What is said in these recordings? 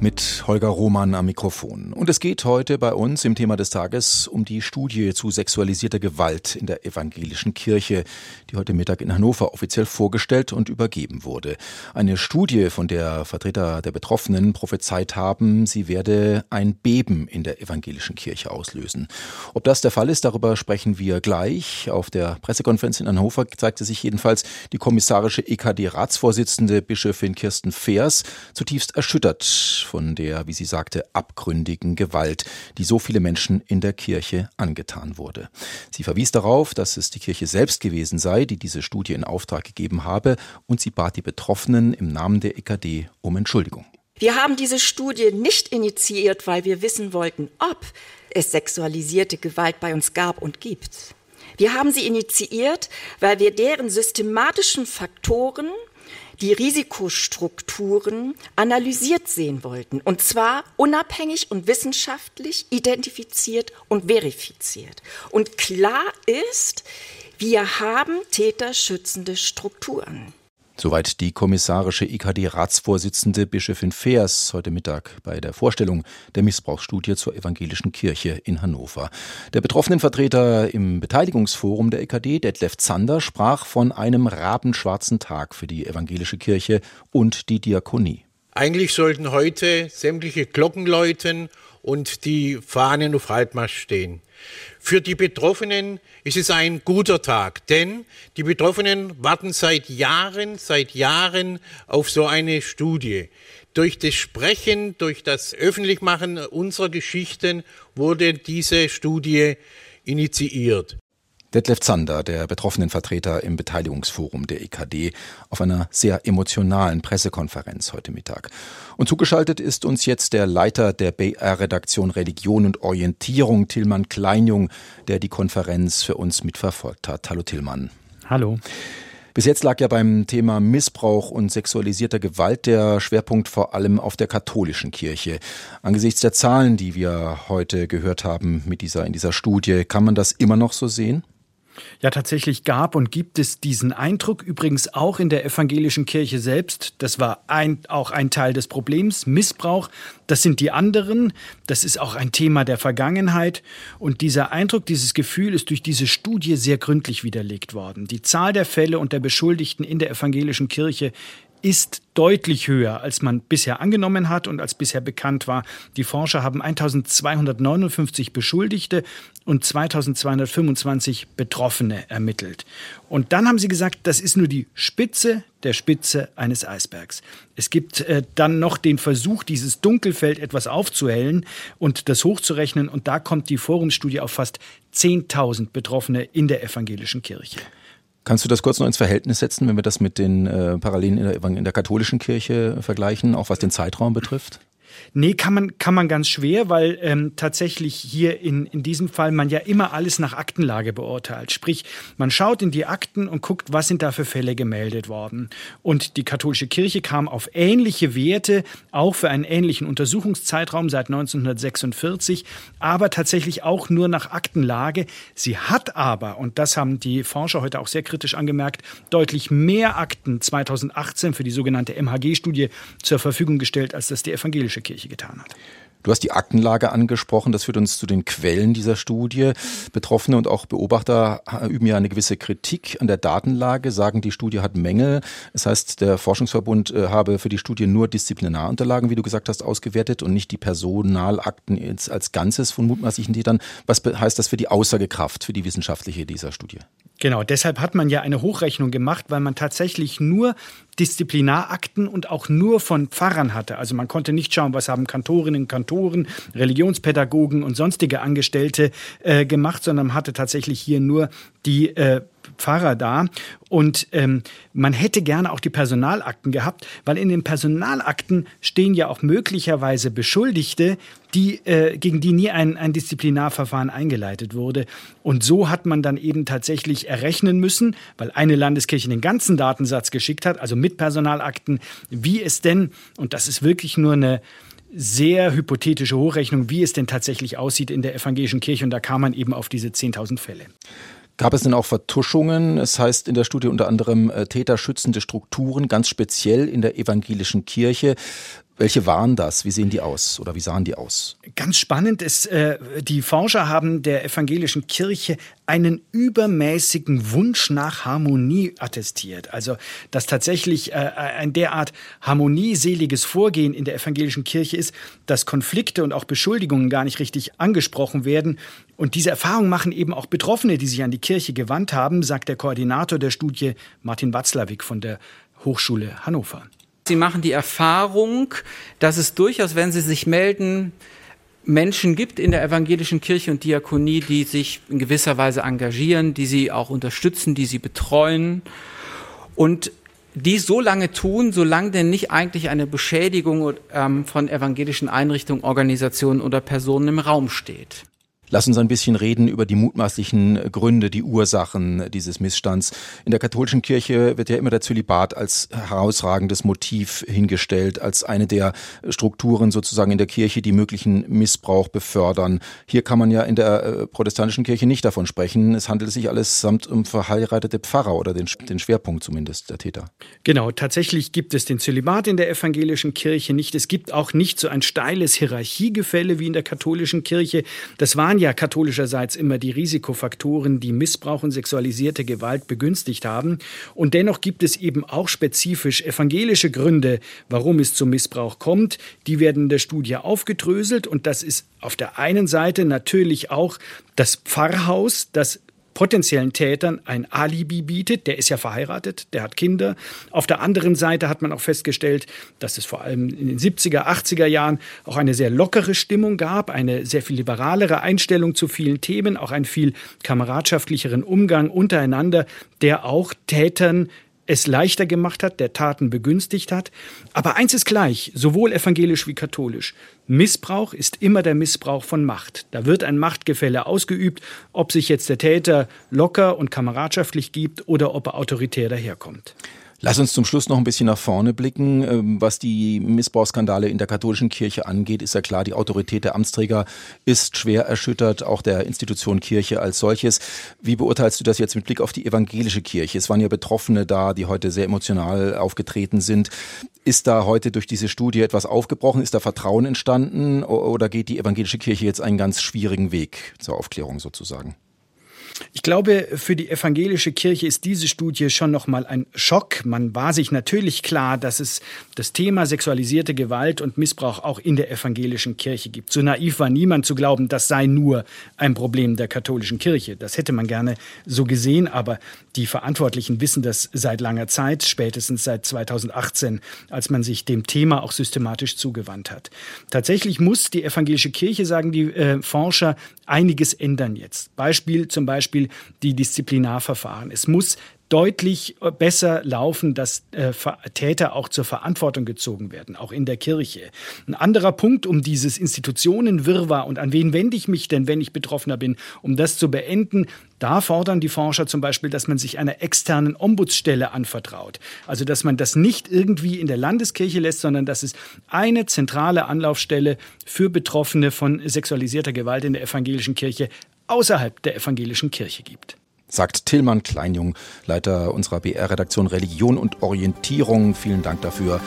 mit Holger Roman am Mikrofon. Und es geht heute bei uns im Thema des Tages um die Studie zu sexualisierter Gewalt in der evangelischen Kirche, die heute Mittag in Hannover offiziell vorgestellt und übergeben wurde. Eine Studie, von der Vertreter der Betroffenen prophezeit haben, sie werde ein Beben in der evangelischen Kirche auslösen. Ob das der Fall ist, darüber sprechen wir gleich. Auf der Pressekonferenz in Hannover zeigte sich jedenfalls die kommissarische EKD-Ratsvorsitzende Bischöfin Kirsten Feers zutiefst erschüttert von der, wie sie sagte, abgründigen Gewalt, die so viele Menschen in der Kirche angetan wurde. Sie verwies darauf, dass es die Kirche selbst gewesen sei, die diese Studie in Auftrag gegeben habe, und sie bat die Betroffenen im Namen der EKD um Entschuldigung. Wir haben diese Studie nicht initiiert, weil wir wissen wollten, ob es sexualisierte Gewalt bei uns gab und gibt. Wir haben sie initiiert, weil wir deren systematischen Faktoren die Risikostrukturen analysiert sehen wollten. Und zwar unabhängig und wissenschaftlich identifiziert und verifiziert. Und klar ist, wir haben täterschützende Strukturen. Soweit die kommissarische IKD-Ratsvorsitzende Bischöfin Feers heute Mittag bei der Vorstellung der Missbrauchsstudie zur evangelischen Kirche in Hannover. Der betroffenen Vertreter im Beteiligungsforum der IKD, Detlef Zander, sprach von einem rabenschwarzen Tag für die evangelische Kirche und die Diakonie. Eigentlich sollten heute sämtliche Glocken läuten und die Fahnen auf Halbmast stehen. Für die Betroffenen ist es ein guter Tag, denn die Betroffenen warten seit Jahren, seit Jahren auf so eine Studie. Durch das Sprechen, durch das Öffentlichmachen unserer Geschichten wurde diese Studie initiiert. Detlef Zander, der betroffenen Vertreter im Beteiligungsforum der EKD, auf einer sehr emotionalen Pressekonferenz heute Mittag. Und zugeschaltet ist uns jetzt der Leiter der BR-Redaktion Religion und Orientierung, Tillmann Kleinjung, der die Konferenz für uns mitverfolgt hat. Hallo Tillmann. Hallo. Bis jetzt lag ja beim Thema Missbrauch und sexualisierter Gewalt der Schwerpunkt vor allem auf der katholischen Kirche. Angesichts der Zahlen, die wir heute gehört haben mit dieser, in dieser Studie, kann man das immer noch so sehen? Ja, tatsächlich gab und gibt es diesen Eindruck, übrigens auch in der evangelischen Kirche selbst. Das war ein, auch ein Teil des Problems. Missbrauch, das sind die anderen. Das ist auch ein Thema der Vergangenheit. Und dieser Eindruck, dieses Gefühl ist durch diese Studie sehr gründlich widerlegt worden. Die Zahl der Fälle und der Beschuldigten in der evangelischen Kirche ist deutlich höher, als man bisher angenommen hat und als bisher bekannt war. Die Forscher haben 1259 Beschuldigte und 2225 Betroffene ermittelt. Und dann haben sie gesagt, das ist nur die Spitze der Spitze eines Eisbergs. Es gibt äh, dann noch den Versuch, dieses Dunkelfeld etwas aufzuhellen und das hochzurechnen. Und da kommt die Forumstudie auf fast 10.000 Betroffene in der evangelischen Kirche. Kannst du das kurz noch ins Verhältnis setzen, wenn wir das mit den äh, Parallelen in der, in der katholischen Kirche vergleichen, auch was den Zeitraum betrifft? Nee, kann man, kann man ganz schwer, weil ähm, tatsächlich hier in, in diesem Fall man ja immer alles nach Aktenlage beurteilt. Sprich, man schaut in die Akten und guckt, was sind da für Fälle gemeldet worden. Und die katholische Kirche kam auf ähnliche Werte, auch für einen ähnlichen Untersuchungszeitraum seit 1946, aber tatsächlich auch nur nach Aktenlage. Sie hat aber, und das haben die Forscher heute auch sehr kritisch angemerkt, deutlich mehr Akten 2018 für die sogenannte MHG-Studie zur Verfügung gestellt, als das die evangelische Kirche getan hat. Du hast die Aktenlage angesprochen. Das führt uns zu den Quellen dieser Studie. Betroffene und auch Beobachter üben ja eine gewisse Kritik an der Datenlage, sagen, die Studie hat Mängel. Das heißt, der Forschungsverbund äh, habe für die Studie nur Disziplinarunterlagen, wie du gesagt hast, ausgewertet und nicht die Personalakten als Ganzes von mutmaßlichen Tätern. Was heißt das für die Aussagekraft, für die wissenschaftliche dieser Studie? Genau, deshalb hat man ja eine Hochrechnung gemacht, weil man tatsächlich nur Disziplinarakten und auch nur von Pfarrern hatte. Also man konnte nicht schauen, was haben Kantorinnen, Kantoren, Religionspädagogen und sonstige Angestellte äh, gemacht, sondern man hatte tatsächlich hier nur die äh, Pfarrer da. Und ähm, man hätte gerne auch die Personalakten gehabt, weil in den Personalakten stehen ja auch möglicherweise Beschuldigte, die, äh, gegen die nie ein, ein Disziplinarverfahren eingeleitet wurde. Und so hat man dann eben tatsächlich errechnen müssen, weil eine Landeskirche den ganzen Datensatz geschickt hat, also mit Personalakten, wie es denn, und das ist wirklich nur eine sehr hypothetische Hochrechnung, wie es denn tatsächlich aussieht in der evangelischen Kirche. Und da kam man eben auf diese 10.000 Fälle. Gab es denn auch Vertuschungen? Es heißt in der Studie unter anderem äh, täterschützende Strukturen, ganz speziell in der evangelischen Kirche. Welche waren das? Wie sehen die aus oder wie sahen die aus? Ganz spannend ist, äh, die Forscher haben der evangelischen Kirche einen übermäßigen Wunsch nach Harmonie attestiert. Also, dass tatsächlich äh, ein derart harmonieseliges Vorgehen in der evangelischen Kirche ist, dass Konflikte und auch Beschuldigungen gar nicht richtig angesprochen werden. Und diese Erfahrung machen eben auch Betroffene, die sich an die Kirche gewandt haben, sagt der Koordinator der Studie Martin Watzlawick von der Hochschule Hannover. Sie machen die Erfahrung, dass es durchaus, wenn Sie sich melden, Menschen gibt in der evangelischen Kirche und Diakonie, die sich in gewisser Weise engagieren, die sie auch unterstützen, die sie betreuen und die so lange tun, solange denn nicht eigentlich eine Beschädigung ähm, von evangelischen Einrichtungen, Organisationen oder Personen im Raum steht. Lass uns ein bisschen reden über die mutmaßlichen Gründe, die Ursachen dieses Missstands. In der katholischen Kirche wird ja immer der Zölibat als herausragendes Motiv hingestellt, als eine der Strukturen sozusagen in der Kirche, die möglichen Missbrauch befördern. Hier kann man ja in der äh, protestantischen Kirche nicht davon sprechen. Es handelt sich alles samt um verheiratete Pfarrer oder den, den Schwerpunkt zumindest der Täter. Genau, tatsächlich gibt es den Zölibat in der evangelischen Kirche nicht. Es gibt auch nicht so ein steiles Hierarchiegefälle wie in der katholischen Kirche. Das waren ja katholischerseits immer die Risikofaktoren, die Missbrauch und sexualisierte Gewalt begünstigt haben. Und dennoch gibt es eben auch spezifisch evangelische Gründe, warum es zum Missbrauch kommt. Die werden in der Studie aufgedröselt und das ist auf der einen Seite natürlich auch das Pfarrhaus, das potenziellen Tätern ein Alibi bietet. Der ist ja verheiratet, der hat Kinder. Auf der anderen Seite hat man auch festgestellt, dass es vor allem in den 70er, 80er Jahren auch eine sehr lockere Stimmung gab, eine sehr viel liberalere Einstellung zu vielen Themen, auch einen viel kameradschaftlicheren Umgang untereinander, der auch Tätern es leichter gemacht hat, der Taten begünstigt hat. Aber eins ist gleich, sowohl evangelisch wie katholisch. Missbrauch ist immer der Missbrauch von Macht. Da wird ein Machtgefälle ausgeübt, ob sich jetzt der Täter locker und kameradschaftlich gibt oder ob er autoritär daherkommt. Lass uns zum Schluss noch ein bisschen nach vorne blicken. Ähm, was die Missbrauchsskandale in der katholischen Kirche angeht, ist ja klar, die Autorität der Amtsträger ist schwer erschüttert, auch der Institution Kirche als solches. Wie beurteilst du das jetzt mit Blick auf die evangelische Kirche? Es waren ja Betroffene da, die heute sehr emotional aufgetreten sind. Ist da heute durch diese Studie etwas aufgebrochen? Ist da Vertrauen entstanden? Oder geht die evangelische Kirche jetzt einen ganz schwierigen Weg zur Aufklärung sozusagen? Ich glaube, für die evangelische Kirche ist diese Studie schon noch mal ein Schock. Man war sich natürlich klar, dass es das Thema sexualisierte Gewalt und Missbrauch auch in der evangelischen Kirche gibt. So naiv war niemand zu glauben, das sei nur ein Problem der katholischen Kirche. Das hätte man gerne so gesehen, aber die Verantwortlichen wissen das seit langer Zeit, spätestens seit 2018, als man sich dem Thema auch systematisch zugewandt hat. Tatsächlich muss die evangelische Kirche, sagen die äh, Forscher, einiges ändern jetzt. Beispiel zum Beispiel die Disziplinarverfahren. Es muss deutlich äh, besser laufen, dass äh, Täter auch zur Verantwortung gezogen werden, auch in der Kirche. Ein anderer Punkt, um dieses Institutionenwirrwarr und an wen wende ich mich denn, wenn ich Betroffener bin, um das zu beenden, da fordern die Forscher zum Beispiel, dass man sich einer externen Ombudsstelle anvertraut. Also, dass man das nicht irgendwie in der Landeskirche lässt, sondern dass es eine zentrale Anlaufstelle für Betroffene von sexualisierter Gewalt in der evangelischen Kirche außerhalb der evangelischen Kirche gibt sagt Tillmann Kleinjung, Leiter unserer BR-Redaktion Religion und Orientierung. Vielen Dank dafür.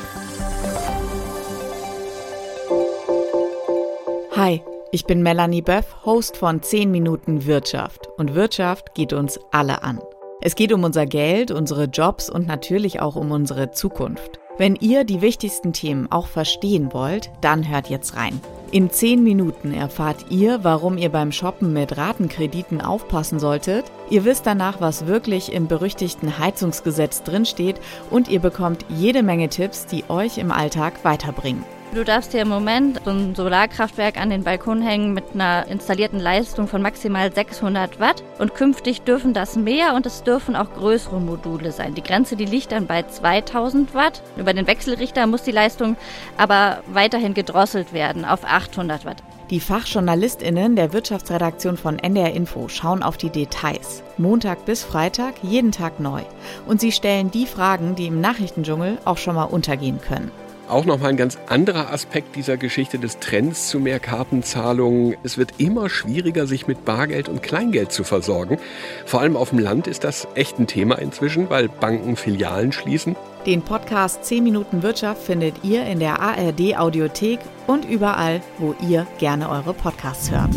Hi, ich bin Melanie Böff, Host von 10 Minuten Wirtschaft. Und Wirtschaft geht uns alle an. Es geht um unser Geld, unsere Jobs und natürlich auch um unsere Zukunft. Wenn ihr die wichtigsten Themen auch verstehen wollt, dann hört jetzt rein. In 10 Minuten erfahrt ihr, warum ihr beim Shoppen mit Ratenkrediten aufpassen solltet. Ihr wisst danach, was wirklich im berüchtigten Heizungsgesetz drinsteht und ihr bekommt jede Menge Tipps, die euch im Alltag weiterbringen. Du darfst dir im Moment so ein Solarkraftwerk an den Balkon hängen mit einer installierten Leistung von maximal 600 Watt. Und künftig dürfen das mehr und es dürfen auch größere Module sein. Die Grenze, die liegt dann bei 2000 Watt. Über den Wechselrichter muss die Leistung aber weiterhin gedrosselt werden auf 800 Watt. Die Fachjournalistinnen der Wirtschaftsredaktion von NDR Info schauen auf die Details. Montag bis Freitag, jeden Tag neu. Und sie stellen die Fragen, die im Nachrichtendschungel auch schon mal untergehen können. Auch nochmal ein ganz anderer Aspekt dieser Geschichte des Trends zu mehr Kartenzahlungen. Es wird immer schwieriger, sich mit Bargeld und Kleingeld zu versorgen. Vor allem auf dem Land ist das echt ein Thema inzwischen, weil Banken Filialen schließen. Den Podcast 10 Minuten Wirtschaft findet ihr in der ARD Audiothek und überall, wo ihr gerne eure Podcasts hört.